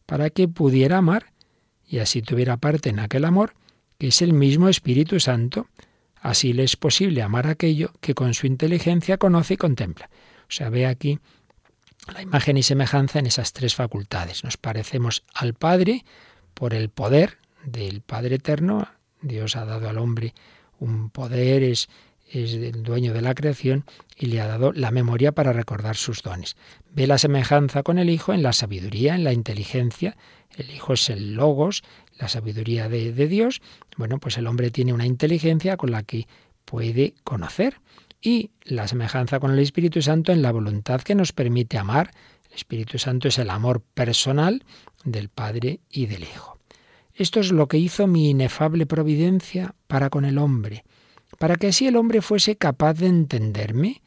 para que pudiera amar y así tuviera parte en aquel amor que es el mismo Espíritu Santo. Así le es posible amar aquello que con su inteligencia conoce y contempla. O sea, ve aquí la imagen y semejanza en esas tres facultades. Nos parecemos al Padre por el poder del Padre Eterno. Dios ha dado al hombre un poder, es, es el dueño de la creación y le ha dado la memoria para recordar sus dones. Ve la semejanza con el Hijo en la sabiduría, en la inteligencia. El Hijo es el logos, la sabiduría de, Dios. Bueno, pues el hombre tiene una inteligencia con la que puede conocer y la semejanza con el Espíritu Santo en la voluntad que nos permite amar. El Espíritu Santo es el amor personal del Padre y del Hijo. Esto es lo que hizo mi inefable providencia para con el hombre, para que así el hombre fuese capaz de entenderme,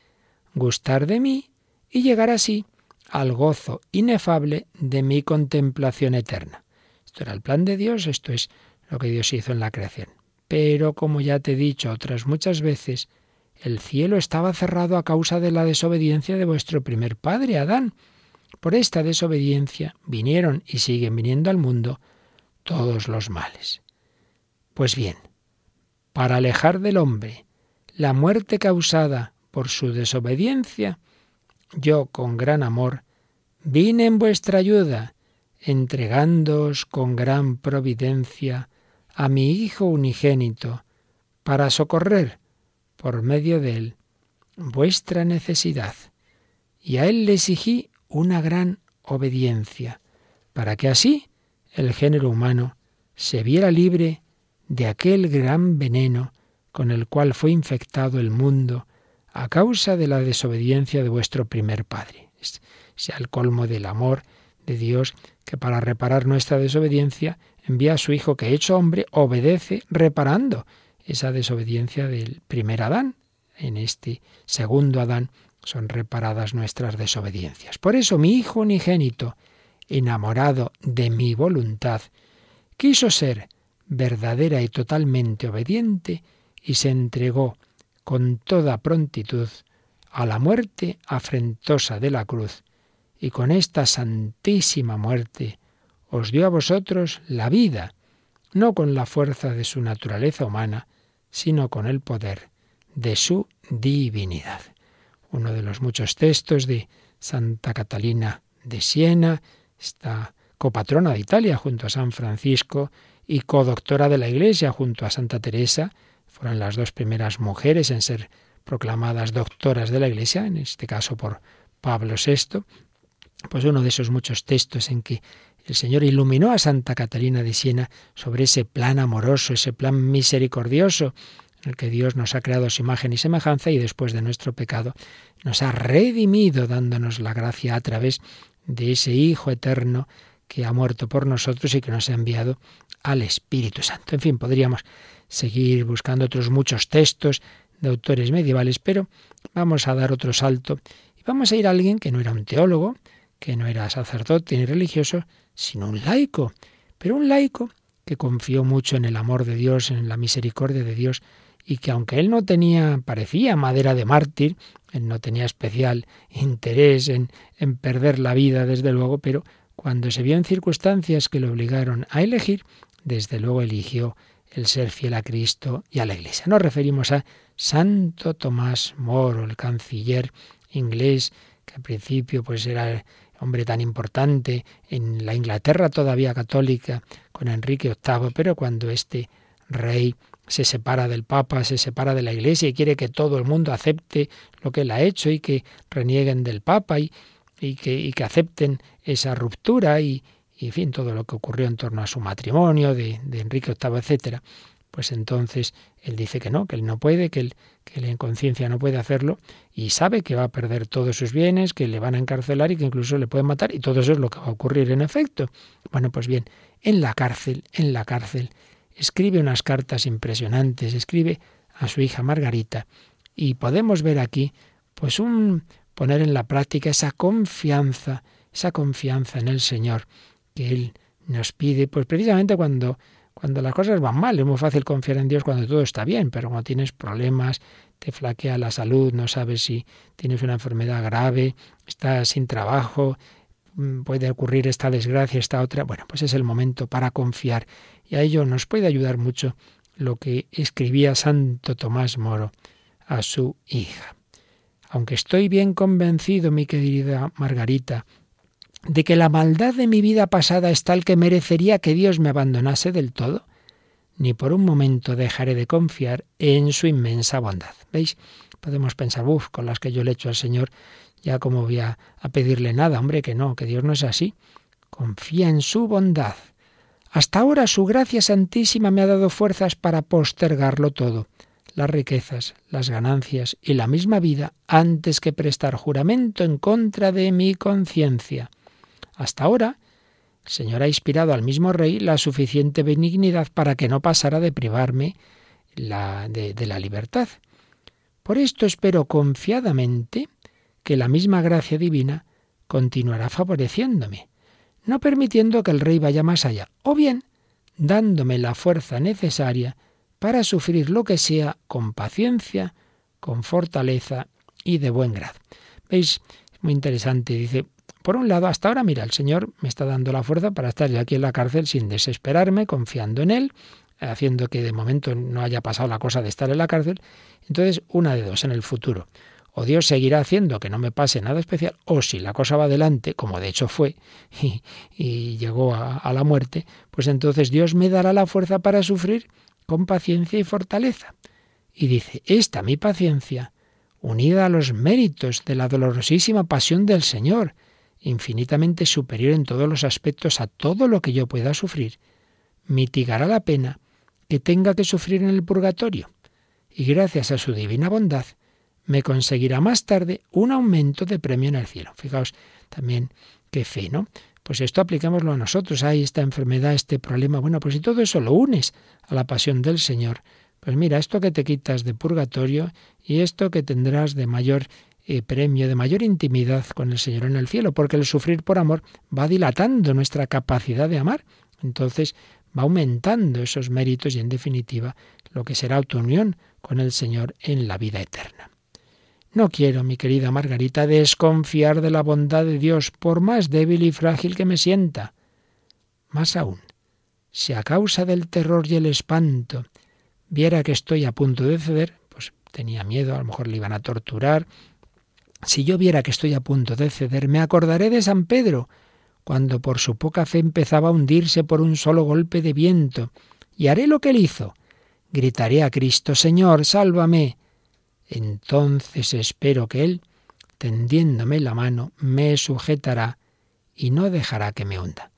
gustar de mí y llegar así al gozo inefable de mi contemplación eterna. Era el plan de Dios, esto es lo que Dios hizo en la creación. Pero como ya te he dicho otras muchas veces, el cielo estaba cerrado a causa de la desobediencia de vuestro primer padre, Adán. Por esta desobediencia vinieron y siguen viniendo al mundo todos los males. Pues bien, para alejar del hombre la muerte causada por su desobediencia, yo con gran amor vine en vuestra ayuda, entregándoos con gran providencia a mi Hijo unigénito, para socorrer por medio de él vuestra necesidad, y a él le exigí una gran obediencia, para que así el género humano se viera libre de aquel gran veneno con el cual fue infectado el mundo a causa de la desobediencia de vuestro primer padre. sea el colmo del amor de Dios que para reparar nuestra desobediencia envía a su Hijo que hecho hombre obedece reparando esa desobediencia del primer Adán. En este segundo Adán son reparadas nuestras desobediencias. Por eso mi Hijo unigénito, enamorado de mi voluntad, quiso ser verdadera y totalmente obediente y se entregó con toda prontitud a la muerte afrentosa de la cruz, y con esta santísima muerte os dio a vosotros la vida, no con la fuerza de su naturaleza humana, sino con el poder de su divinidad. Uno de los muchos textos de Santa Catalina de Siena, esta copatrona de Italia junto a San Francisco y codoctora de la Iglesia junto a Santa Teresa, fueron las dos primeras mujeres en ser proclamadas doctoras de la Iglesia, en este caso por Pablo VI, pues uno de esos muchos textos en que el Señor iluminó a Santa Catalina de Siena sobre ese plan amoroso, ese plan misericordioso, en el que Dios nos ha creado su imagen y semejanza y después de nuestro pecado nos ha redimido dándonos la gracia a través de ese Hijo eterno que ha muerto por nosotros y que nos ha enviado al Espíritu Santo. En fin, podríamos seguir buscando otros muchos textos de autores medievales, pero vamos a dar otro salto y vamos a ir a alguien que no era un teólogo, que no era sacerdote ni religioso, sino un laico, pero un laico que confió mucho en el amor de Dios, en la misericordia de Dios, y que aunque él no tenía, parecía madera de mártir, él no tenía especial interés en, en perder la vida, desde luego, pero cuando se vio en circunstancias que le obligaron a elegir, desde luego eligió el ser fiel a Cristo y a la Iglesia. Nos referimos a Santo Tomás Moro, el canciller inglés, que al principio pues era hombre tan importante en la Inglaterra todavía católica con Enrique VIII, pero cuando este rey se separa del Papa, se separa de la Iglesia y quiere que todo el mundo acepte lo que él ha hecho y que renieguen del Papa y, que, acepten esa ruptura y, y, en fin, todo lo que ocurrió en torno a su matrimonio de, de Enrique VIII, etcétera, pues entonces él dice que no, que él no puede, que él, que en conciencia no puede hacerlo y sabe que va a perder todos sus bienes, que le van a encarcelar y que incluso le pueden matar y todo eso es lo que va a ocurrir en efecto. Bueno, pues bien, en la cárcel, en la cárcel, escribe unas cartas impresionantes, escribe a su hija Margarita y podemos ver aquí pues un poner en la práctica esa confianza, esa confianza en el Señor que él nos pide, pues precisamente cuando cuando las cosas van mal. Es muy fácil confiar en Dios cuando todo está bien, pero cuando tienes problemas, te flaquea la salud, no sabes si tienes una enfermedad grave, estás sin trabajo, mm, puede ocurrir esta desgracia, esta otra. Bueno, pues es el momento para confiar. Y a ello nos puede ayudar mucho lo que escribía Santo Tomás Moro a su hija. Aunque estoy bien convencido, mi querida Margarita, de que la maldad de mi vida pasada es tal que merecería que Dios me abandonase del todo, ni por un momento dejaré de confiar en su inmensa bondad. ¿Veis? Podemos pensar, uff, con las que yo le echo al Señor, ya como voy a, a pedirle nada, hombre, que no, que Dios no es así. Confía en su bondad. Hasta ahora su gracia santísima me ha dado fuerzas para postergarlo todo, las riquezas, las ganancias y la misma vida, antes que prestar juramento en contra de mi conciencia. Hasta ahora, el Señor ha inspirado al mismo rey la suficiente benignidad para que no pasara de privarme la, de, de la libertad. Por esto espero confiadamente que la misma gracia divina continuará favoreciéndome, no permitiendo que el rey vaya más allá, o bien dándome la fuerza necesaria para sufrir lo que sea con paciencia, con fortaleza y de buen grado. ¿Veis? Es muy interesante. Dice, por un lado, hasta ahora, mira, el Señor me está dando la fuerza para estar yo aquí en la cárcel sin desesperarme, confiando en Él, haciendo que de momento no haya pasado la cosa de estar en la cárcel. Entonces, una de dos, en el futuro. O Dios seguirá haciendo que no me pase nada especial, o si la cosa va adelante, como de hecho fue, [LAUGHS] y, llegó a, a la muerte, pues entonces Dios me dará la fuerza para sufrir con paciencia y fortaleza. Y dice, esta mi paciencia, unida a los méritos de la dolorosísima pasión del Señor, infinitamente superior en todos los aspectos a todo lo que yo pueda sufrir, mitigará la pena que tenga que sufrir en el purgatorio, y gracias a su divina bondad, me conseguirá más tarde un aumento de premio en el cielo. Fijaos también qué fe, ¿no? Pues esto aplicámoslo a nosotros. Hay esta enfermedad, este problema. Bueno, pues si todo eso lo unes a la pasión del Señor, pues mira, esto que te quitas de purgatorio y esto que tendrás de mayor eh, premio, de mayor intimidad con el Señor en el cielo, porque el sufrir por amor va dilatando nuestra capacidad de amar. Entonces va aumentando esos méritos y en definitiva lo que será tu unión con el Señor en la vida eterna. No quiero, mi querida Margarita, desconfiar de la bondad de Dios, por más débil y frágil que me sienta. Más aún, si a causa del terror y el espanto viera que estoy a punto de ceder, pues tenía miedo, a lo mejor le iban a torturar, si yo viera que estoy a punto de ceder, me acordaré de San Pedro, cuando por su poca fe empezaba a hundirse por un solo golpe de viento, y haré lo que él hizo. Gritaré a Cristo, Señor, sálvame entonces espero que Él, tendiéndome la mano, me sujetará y no dejará que me hunda.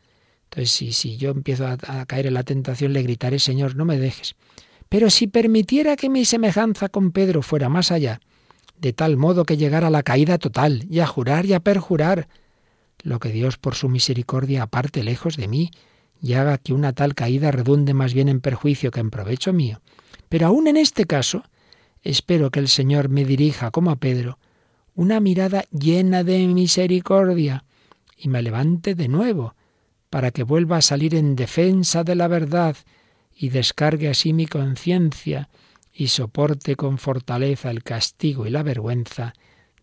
Entonces, si, si yo empiezo a, a caer en la tentación, le gritaré, Señor, no me dejes. Pero si permitiera que mi semejanza con Pedro fuera más allá, de tal modo que llegara a la caída total, y a jurar y a perjurar, lo que Dios por su misericordia aparte lejos de mí, y haga que una tal caída redunde más bien en perjuicio que en provecho mío. Pero aún en este caso, Espero que el Señor me dirija, como a Pedro, una mirada llena de misericordia y me levante de nuevo, para que vuelva a salir en defensa de la verdad y descargue así mi conciencia y soporte con fortaleza el castigo y la vergüenza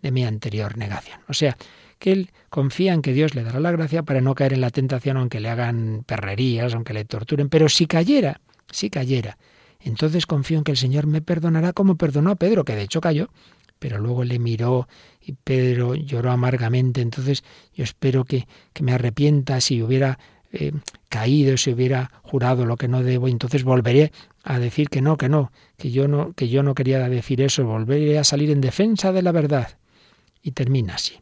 de mi anterior negación. O sea, que él confía en que Dios le dará la gracia para no caer en la tentación aunque le hagan perrerías, aunque le torturen, pero si cayera, si cayera, entonces confío en que el Señor me perdonará como perdonó a Pedro, que de hecho cayó, pero luego le miró y Pedro lloró amargamente. Entonces yo espero que, que me arrepienta si hubiera eh, caído, si hubiera jurado lo que no debo, entonces volveré a decir que no, que no, que yo no, que yo no quería decir eso, volveré a salir en defensa de la verdad. Y termina así.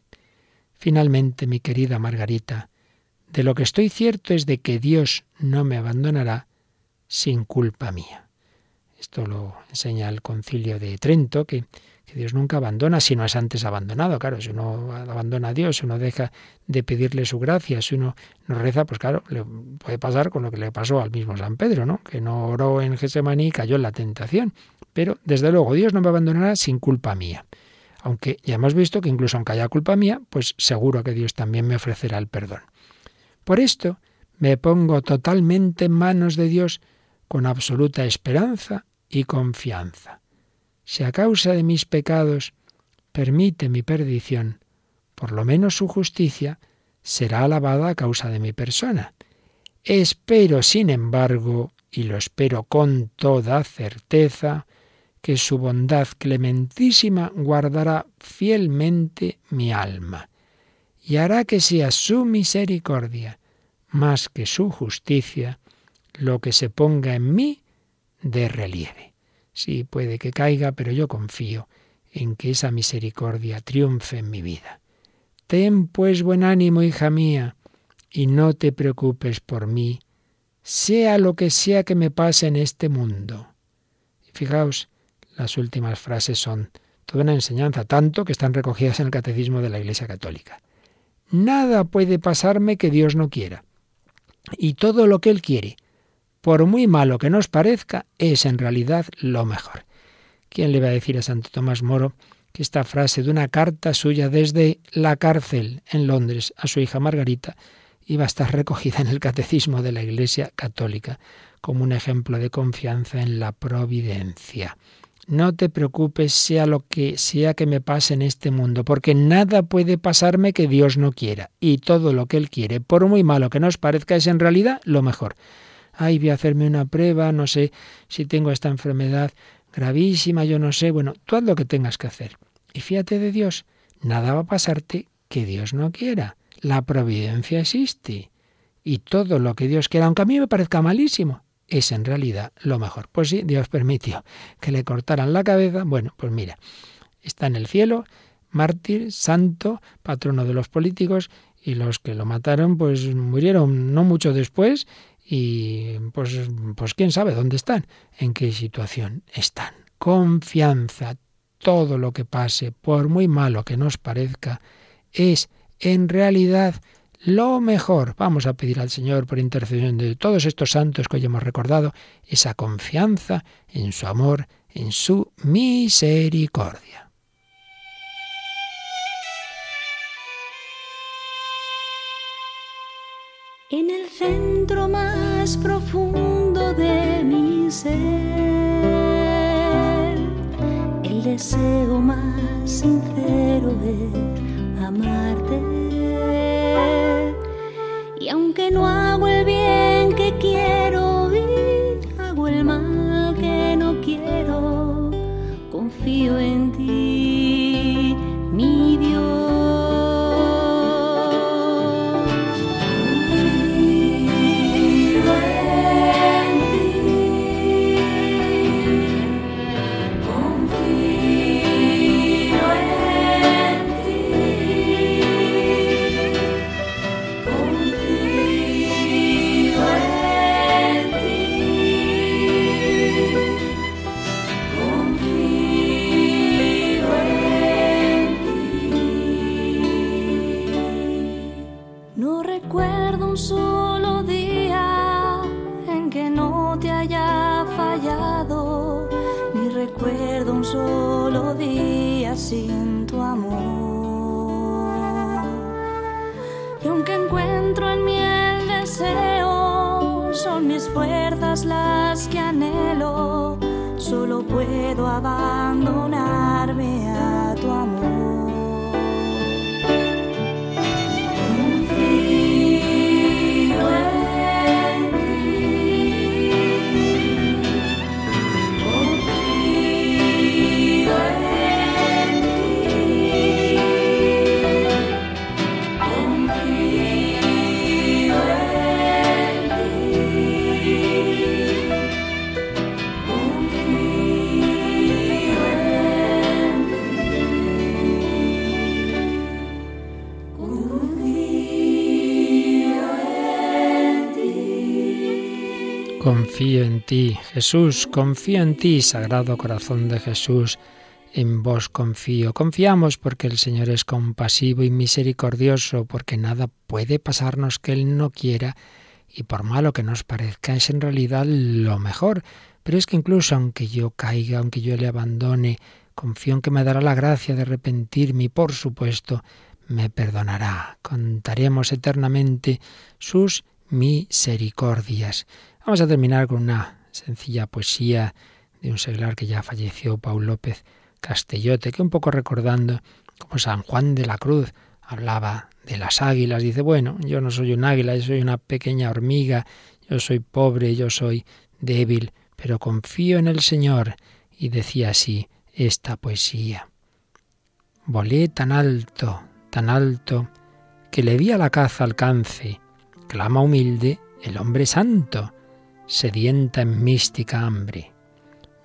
Finalmente, mi querida Margarita, de lo que estoy cierto es de que Dios no me abandonará sin culpa mía. Esto lo enseña el concilio de Trento, que, Dios nunca abandona si no es antes abandonado. Claro, si uno abandona a Dios, si uno deja de pedirle su gracia, si uno no reza, pues claro, le puede pasar con lo que le pasó al mismo San Pedro, ¿no? Que no oró en Gesemaní y cayó en la tentación. Pero desde luego Dios no me abandonará sin culpa mía. Aunque ya hemos visto que incluso aunque haya culpa mía, pues seguro que Dios también me ofrecerá el perdón. Por esto me pongo totalmente en manos de Dios con absoluta esperanza y confianza. Si a causa de mis pecados permite mi perdición, por lo menos su justicia será alabada a causa de mi persona. Espero, sin embargo, y lo espero con toda certeza, que su bondad clementísima guardará fielmente mi alma, y hará que sea su misericordia, más que su justicia, lo que se ponga en mí de relieve. Sí, puede que caiga, pero yo confío en que esa misericordia triunfe en mi vida. Ten pues buen ánimo, hija mía, y no te preocupes por mí, sea lo que sea que me pase en este mundo. fijaos, las últimas frases son toda una enseñanza, tanto que están recogidas en el Catecismo de la Iglesia Católica. Nada puede pasarme que Dios no quiera. Y todo lo que Él quiere, por muy malo que nos parezca, es en realidad lo mejor. ¿Quién le va a decir a Santo Tomás Moro que esta frase de una carta suya desde la cárcel en Londres a su hija Margarita iba a estar recogida en el Catecismo de la Iglesia Católica como un ejemplo de confianza en la providencia? No te preocupes sea lo que sea que me pase en este mundo, porque nada puede pasarme que Dios no quiera, y todo lo que Él quiere, por muy malo que nos parezca, es en realidad lo mejor ay, voy a hacerme una prueba, no sé si tengo esta enfermedad gravísima, yo no sé. Bueno, tú haz lo que tengas que hacer. Y fíjate de Dios, nada va a pasarte que Dios no quiera. La providencia existe. Y todo lo que Dios quiera, aunque a mí me parezca malísimo, es en realidad lo mejor. Pues sí, Dios permitió que le cortaran la cabeza. Bueno, pues mira, está en el cielo, mártir, santo, patrono de los políticos, y los que lo mataron, pues murieron no mucho después y pues, pues quién sabe dónde están, en qué situación están. Confianza, todo lo que pase, por muy malo que nos parezca, es en realidad lo mejor. Vamos a pedir al Señor por intercesión de todos estos santos que hoy hemos recordado, esa confianza en su amor, en su misericordia. En el centro más profundo de mi ser, el deseo más sincero es amarte. Y aunque no hago el bien que quiero y hago el mal que no quiero, confío en Confío en ti, Jesús, confío en ti, Sagrado Corazón de Jesús, en vos confío. Confiamos porque el Señor es compasivo y misericordioso, porque nada puede pasarnos que Él no quiera, y por malo que nos parezca, es en realidad lo mejor. Pero es que incluso aunque yo caiga, aunque yo le abandone, confío en que me dará la gracia de arrepentirme y por supuesto me perdonará. Contaremos eternamente sus misericordias. Vamos a terminar con una sencilla poesía de un seglar que ya falleció, Paul López Castellote, que un poco recordando como San Juan de la Cruz hablaba de las águilas. Dice, bueno, yo no soy un águila, yo soy una pequeña hormiga, yo soy pobre, yo soy débil, pero confío en el Señor. Y decía así esta poesía. Volé tan alto, tan alto, que le di a la caza alcance, clama humilde el hombre santo sedienta en mística hambre.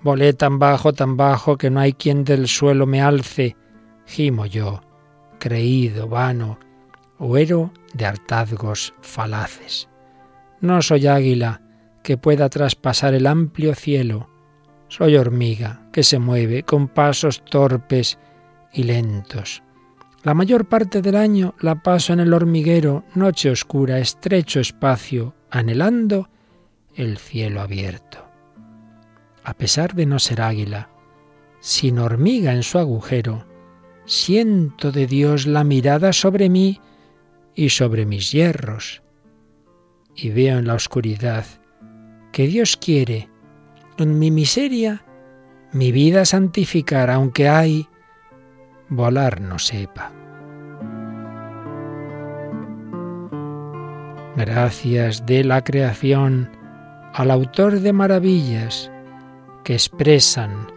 Volé tan bajo, tan bajo, que no hay quien del suelo me alce, gimo yo, creído, vano, huero de hartazgos falaces. No soy águila que pueda traspasar el amplio cielo, soy hormiga que se mueve con pasos torpes y lentos. La mayor parte del año la paso en el hormiguero, noche oscura, estrecho espacio, anhelando el cielo abierto. A pesar de no ser águila, sin hormiga en su agujero, siento de Dios la mirada sobre mí y sobre mis hierros, y veo en la oscuridad que Dios quiere, en mi miseria, mi vida santificar, aunque hay volar no sepa. Gracias de la creación, al autor de maravillas que expresan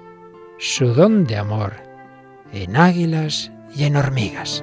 su don de amor en águilas y en hormigas.